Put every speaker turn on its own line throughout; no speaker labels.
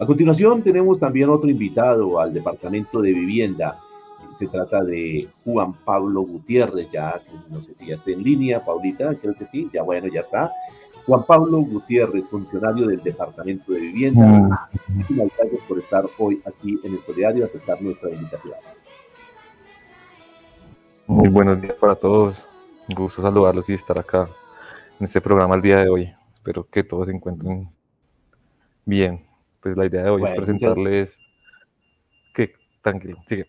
A continuación tenemos también otro invitado al Departamento de Vivienda. Se trata de Juan Pablo Gutiérrez, ya no sé si ya está en línea, Paulita, creo que sí, ya bueno, ya está. Juan Pablo Gutiérrez, funcionario del Departamento de Vivienda. Ah. Muchísimas gracias por estar hoy aquí en el diario y aceptar nuestra invitación.
Muy buenos días para todos. Un gusto saludarlos y estar acá en este programa el día de hoy. Espero que todos se encuentren bien. Pues la idea de hoy es presentarles que tranquilo, sigue.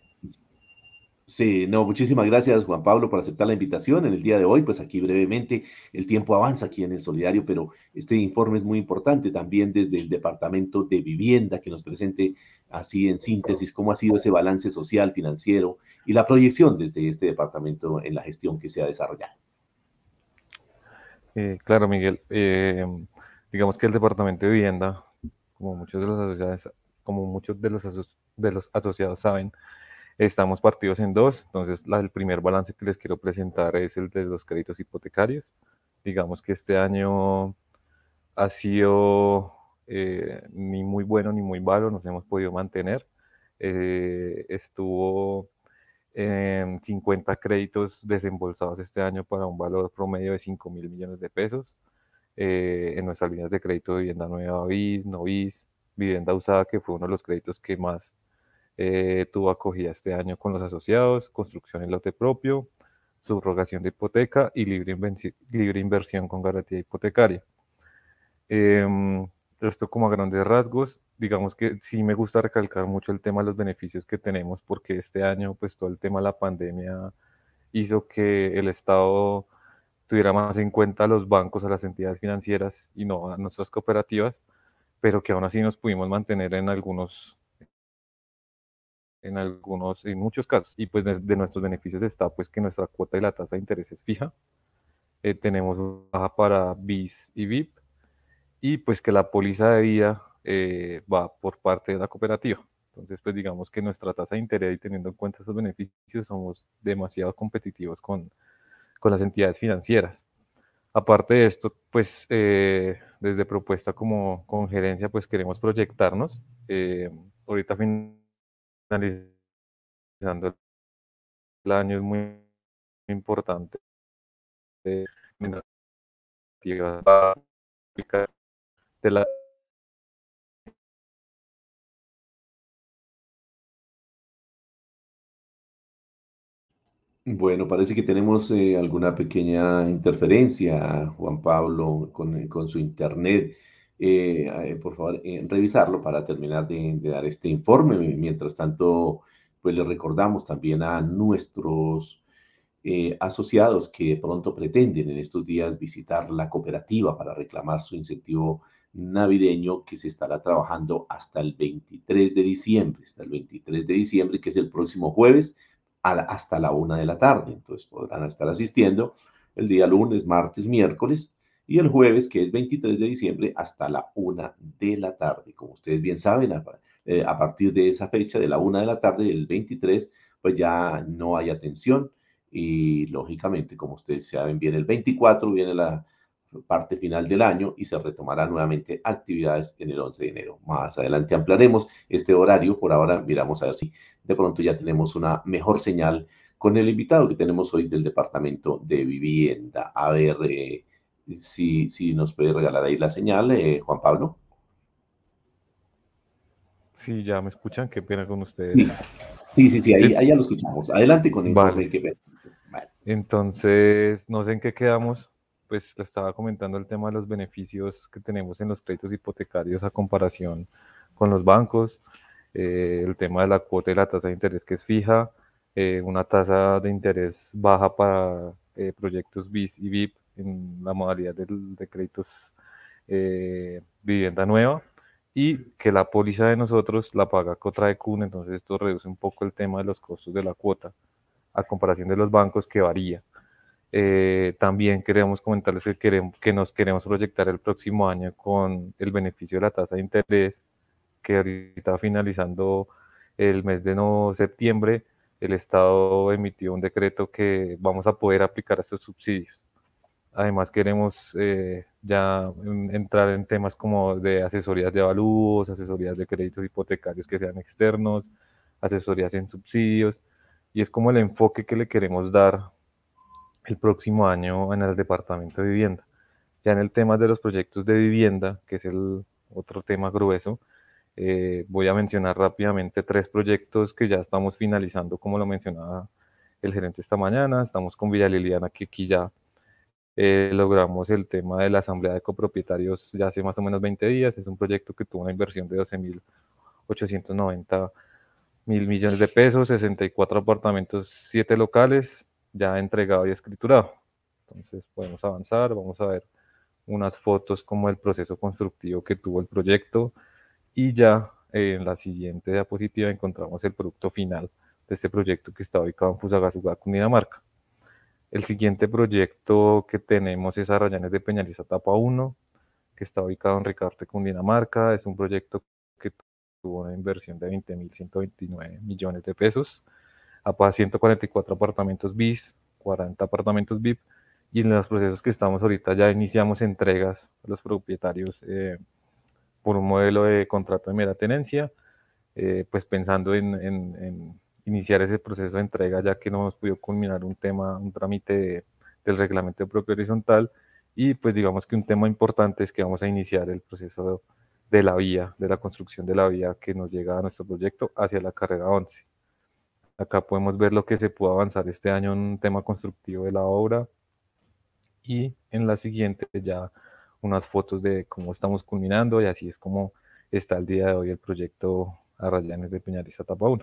Sí, no, muchísimas gracias Juan Pablo por aceptar la invitación en el día de hoy. Pues aquí brevemente el tiempo avanza aquí en el Solidario, pero este informe es muy importante también desde el Departamento de Vivienda que nos presente así en síntesis cómo ha sido ese balance social, financiero y la proyección desde este departamento en la gestión que se ha desarrollado.
Eh, claro, Miguel. Eh, digamos que el Departamento de Vivienda, como muchos de los asociados, como muchos de los, de los asociados saben, estamos partidos en dos. Entonces, el primer balance que les quiero presentar es el de los créditos hipotecarios. Digamos que este año ha sido eh, ni muy bueno ni muy malo, nos hemos podido mantener. estuvo 50 créditos desembolsados este año para un valor promedio de 5 mil millones de pesos. Eh, en nuestras líneas de crédito de vivienda nueva, BIS, no BIS, vivienda usada, que fue uno de los créditos que más eh, tuvo acogida este año con los asociados, construcción en lote propio, subrogación de hipoteca y libre, libre inversión con garantía hipotecaria. Em, esto como a grandes rasgos, digamos que sí me gusta recalcar mucho el tema de los beneficios que tenemos porque este año pues todo el tema de la pandemia hizo que el Estado tuviera más en cuenta a los bancos, a las entidades financieras y no a nuestras cooperativas, pero que aún así nos pudimos mantener en algunos en algunos, en muchos casos. Y pues de, nuestros beneficios está pues que nuestra cuota y la tasa de interés es fija. Eh, tenemos baja para BIS y VIP y pues que la póliza de vida eh, va por parte de la cooperativa. Entonces, pues digamos que nuestra tasa de interés y teniendo en cuenta esos beneficios, somos demasiado competitivos con, con las entidades financieras. Aparte de esto, pues eh, desde propuesta como con gerencia, pues queremos proyectarnos. Eh, ahorita finalizando el año es muy importante. Eh, de la
Bueno, parece que tenemos eh, alguna pequeña interferencia, Juan Pablo, con, con su internet. Eh, eh, por favor, revisarlo para terminar de, de, dar este informe. Mientras tanto, pues le recordamos también a nuestros asociados que pronto pretenden en estos días visitar la cooperativa para reclamar su incentivo navideño que se estará trabajando hasta el 23 de diciembre, hasta el 23 de diciembre, que es el próximo jueves hasta la una de la tarde. Entonces podrán estar asistiendo el día lunes, martes, miércoles y el jueves, que es 23 de diciembre, hasta la una de la tarde. Como ustedes bien saben, a, eh, partir de esa fecha, de la una de la tarde del 23, pues ya no hay atención y lógicamente, como ustedes saben bien, el 24 viene la parte final del año y se retomará nuevamente actividades en el 11 de enero. Más adelante ampliaremos este horario. Por ahora miramos a ver si de pronto ya tenemos una mejor señal con el invitado que tenemos hoy del Departamento de Vivienda. A ver eh, si, si nos puede regalar ahí la señal, eh, Juan Pablo.
Sí, ya me escuchan, qué pena con ustedes.
Sí, sí, sí, ahí, ya lo escuchamos. Adelante con el
vale. que Entonces, no sé en qué quedamos pues le estaba comentando el tema de los beneficios que tenemos en los créditos hipotecarios a comparación con los bancos, eh, el tema de la cuota y la tasa de interés que es fija, eh, una tasa de interés baja para eh, proyectos BIS y VIP en la modalidad de créditos vivienda nueva y que la póliza de nosotros la paga CUN, entonces esto reduce un poco el tema de los costos de la cuota a comparación de los bancos que varía. Eh, también queremos comentarles que, queremos, que nos queremos proyectar el próximo año con el beneficio de la tasa de interés, que ahorita finalizando el mes de no, septiembre, el Estado emitió un decreto que vamos a poder aplicar estos subsidios. Además queremos eh, ya entrar en temas como de asesorías de avalúos, asesorías de créditos hipotecarios que sean externos, asesorías en subsidios, y es como el enfoque que le queremos dar el próximo año en el departamento de vivienda. Ya en el tema de los proyectos de vivienda, que es el otro tema grueso, eh, voy a mencionar rápidamente tres proyectos que ya estamos finalizando, como lo mencionaba el gerente esta mañana. Estamos con Villa Liliana, que aquí ya eh, logramos el tema de la asamblea de copropietarios ya hace más o menos 20 días. Es un proyecto que tuvo una inversión de 12.890 mil millones de pesos, 64 apartamentos, 7 locales, ya entregado y escriturado. Entonces podemos avanzar, vamos a ver unas fotos como el proceso constructivo que tuvo el proyecto y ya en la siguiente diapositiva encontramos el producto final de este proyecto que está ubicado en Fusagasugá, Cundinamarca. El siguiente proyecto que tenemos es Arrayanes de Peñaliza Etapa 1, que está ubicado en Ricarte, Cundinamarca. Es un proyecto que tuvo una inversión de 20.129 millones de pesos, a 144 apartamentos BIS, 40 apartamentos VIP, y en los procesos que estamos ahorita ya iniciamos entregas a los propietarios eh, por un modelo de contrato de mera tenencia, eh, pues pensando en, iniciar ese proceso de entrega ya que no hemos podido culminar un tema, un trámite del reglamento propio horizontal y pues digamos que un tema importante es que vamos a iniciar el proceso de la vía, de la construcción de la vía que nos llega a nuestro proyecto hacia la carrera 11. Acá podemos ver lo que se pudo avanzar este año en un tema constructivo de la obra. Y en la siguiente ya unas fotos de cómo estamos culminando y así es como está el día de hoy el proyecto Arrayanes de Peñariza Etapa 1.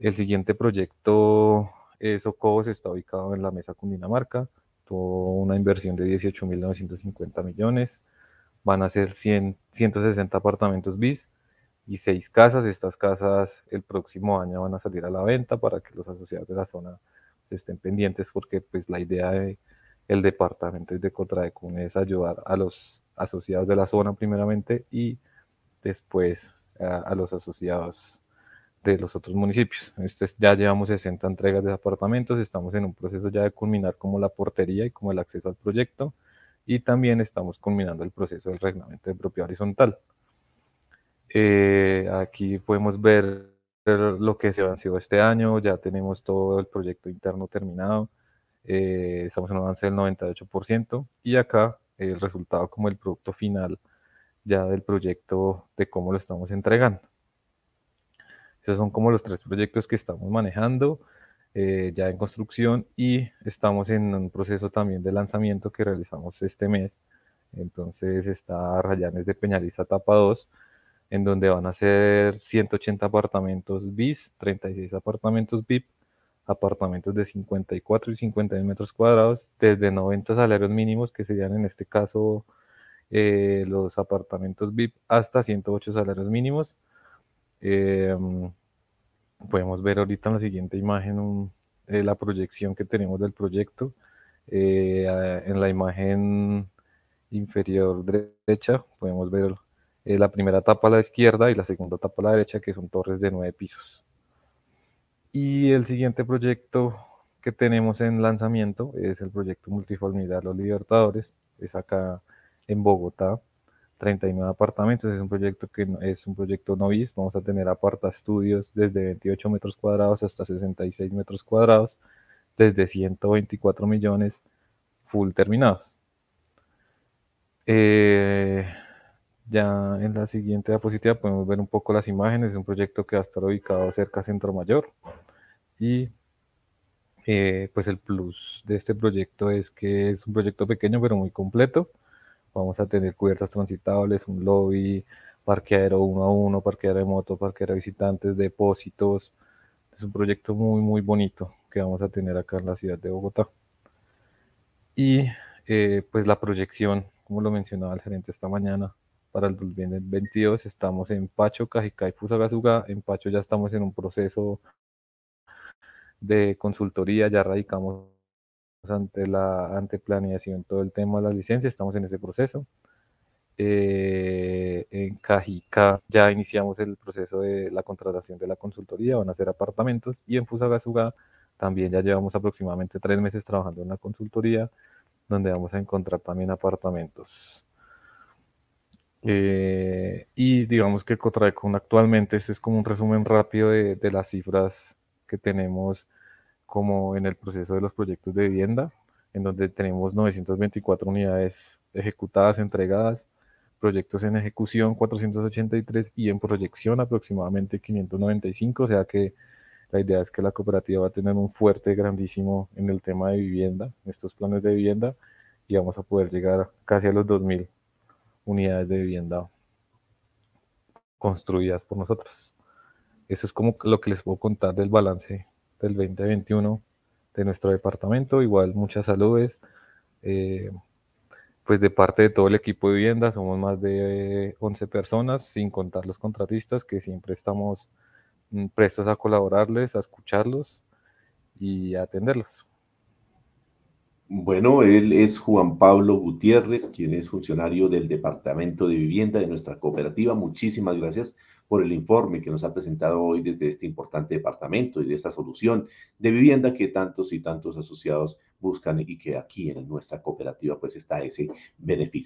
El siguiente proyecto es Ocobos, está ubicado en la mesa Cundinamarca, tuvo una inversión de 18.950 millones, van a ser 100, 160 apartamentos bis y 6 casas. Estas casas el próximo año van a salir a la venta para que los asociados de la zona estén pendientes porque pues la idea de el departamento de Cotraecun es ayudar a los asociados de la zona primeramente y después a, los asociados de los otros municipios. Este, ya llevamos 60 entregas de apartamentos, estamos en un proceso ya de culminar como la portería y como el acceso al proyecto y también estamos culminando el proceso del reglamento de propiedad horizontal. Eh, aquí podemos ver lo que se avanzó este año, ya tenemos todo el proyecto interno terminado, eh, estamos en un avance del 98% y acá el resultado como el producto final ya del proyecto de cómo lo estamos entregando. Esos son como los tres proyectos que estamos manejando eh, ya en construcción y estamos en un proceso también de lanzamiento que realizamos este mes. Entonces está Rayanes de Peñaliza Etapa 2, en donde van a ser 180 apartamentos BIS, 36 apartamentos VIP apartamentos de 54 y 51 metros cuadrados, desde 90 salarios mínimos, que serían en este caso eh, los apartamentos VIP, hasta 108 salarios mínimos. Em, podemos ver ahorita en la siguiente imagen eh, la proyección que tenemos del proyecto. Eh, en la imagen inferior derecha podemos ver la primera etapa a la izquierda y la segunda etapa a la derecha, que son torres de nueve pisos. Y el siguiente proyecto que tenemos en lanzamiento es el proyecto Multiformidad Los Libertadores, es acá en Bogotá, 39 apartamentos, es un proyecto que es un proyecto novis, vamos a tener aparta estudios desde 28 metros cuadrados hasta 66 metros cuadrados, desde 124 millones full terminados. Eh, ya en la siguiente diapositiva podemos ver un poco las imágenes. Es un proyecto que va a estar ubicado cerca Centro Mayor. Y eh, pues el plus de este proyecto es que es un proyecto pequeño pero muy completo. Vamos a tener cubiertas transitables, un lobby, parqueadero uno a uno, parqueadero de moto, parqueadero de visitantes, depósitos. Es un proyecto muy, muy bonito que vamos a tener acá en la ciudad de Bogotá. Y eh, pues la proyección, como lo mencionaba el gerente esta mañana, para el 2022 estamos en Pacho, Cajicá y Fusagasugá. En Pacho ya estamos en un proceso de consultoría, ya radicamos ante la ante planeación todo el tema de la licencia, estamos en ese proceso. Eh, en Cajicá ya iniciamos el proceso de la contratación de la consultoría, van a ser apartamentos, y en Fusagasugá también ya llevamos aproximadamente tres meses trabajando en la consultoría donde vamos a encontrar también apartamentos. Eh, y digamos que Cotraecon actualmente, este es como un resumen rápido de, de, las cifras que tenemos como en el proceso de los proyectos de vivienda, en donde tenemos 924 unidades ejecutadas, entregadas, proyectos en ejecución 483 y en proyección aproximadamente 595, o sea que la idea es que la cooperativa va a tener un fuerte grandísimo en el tema de vivienda, en estos planes de vivienda, y vamos a poder llegar casi a los 2.000 unidades de vivienda construidas por nosotros. Eso es como lo que les puedo contar del balance del 2021 de nuestro departamento. Igual muchas saludes. Eh, pues de parte de todo el equipo de vivienda somos más de 11 personas, sin contar los contratistas que siempre estamos mm, prestos a colaborarles, a escucharlos y a atenderlos.
Bueno, él es Juan Pablo Gutiérrez, quien es funcionario del Departamento de Vivienda de nuestra cooperativa. Muchísimas gracias por el informe que nos ha presentado hoy desde este importante departamento y de esta solución de vivienda que tantos y tantos asociados buscan y que aquí en nuestra cooperativa pues está ese beneficio.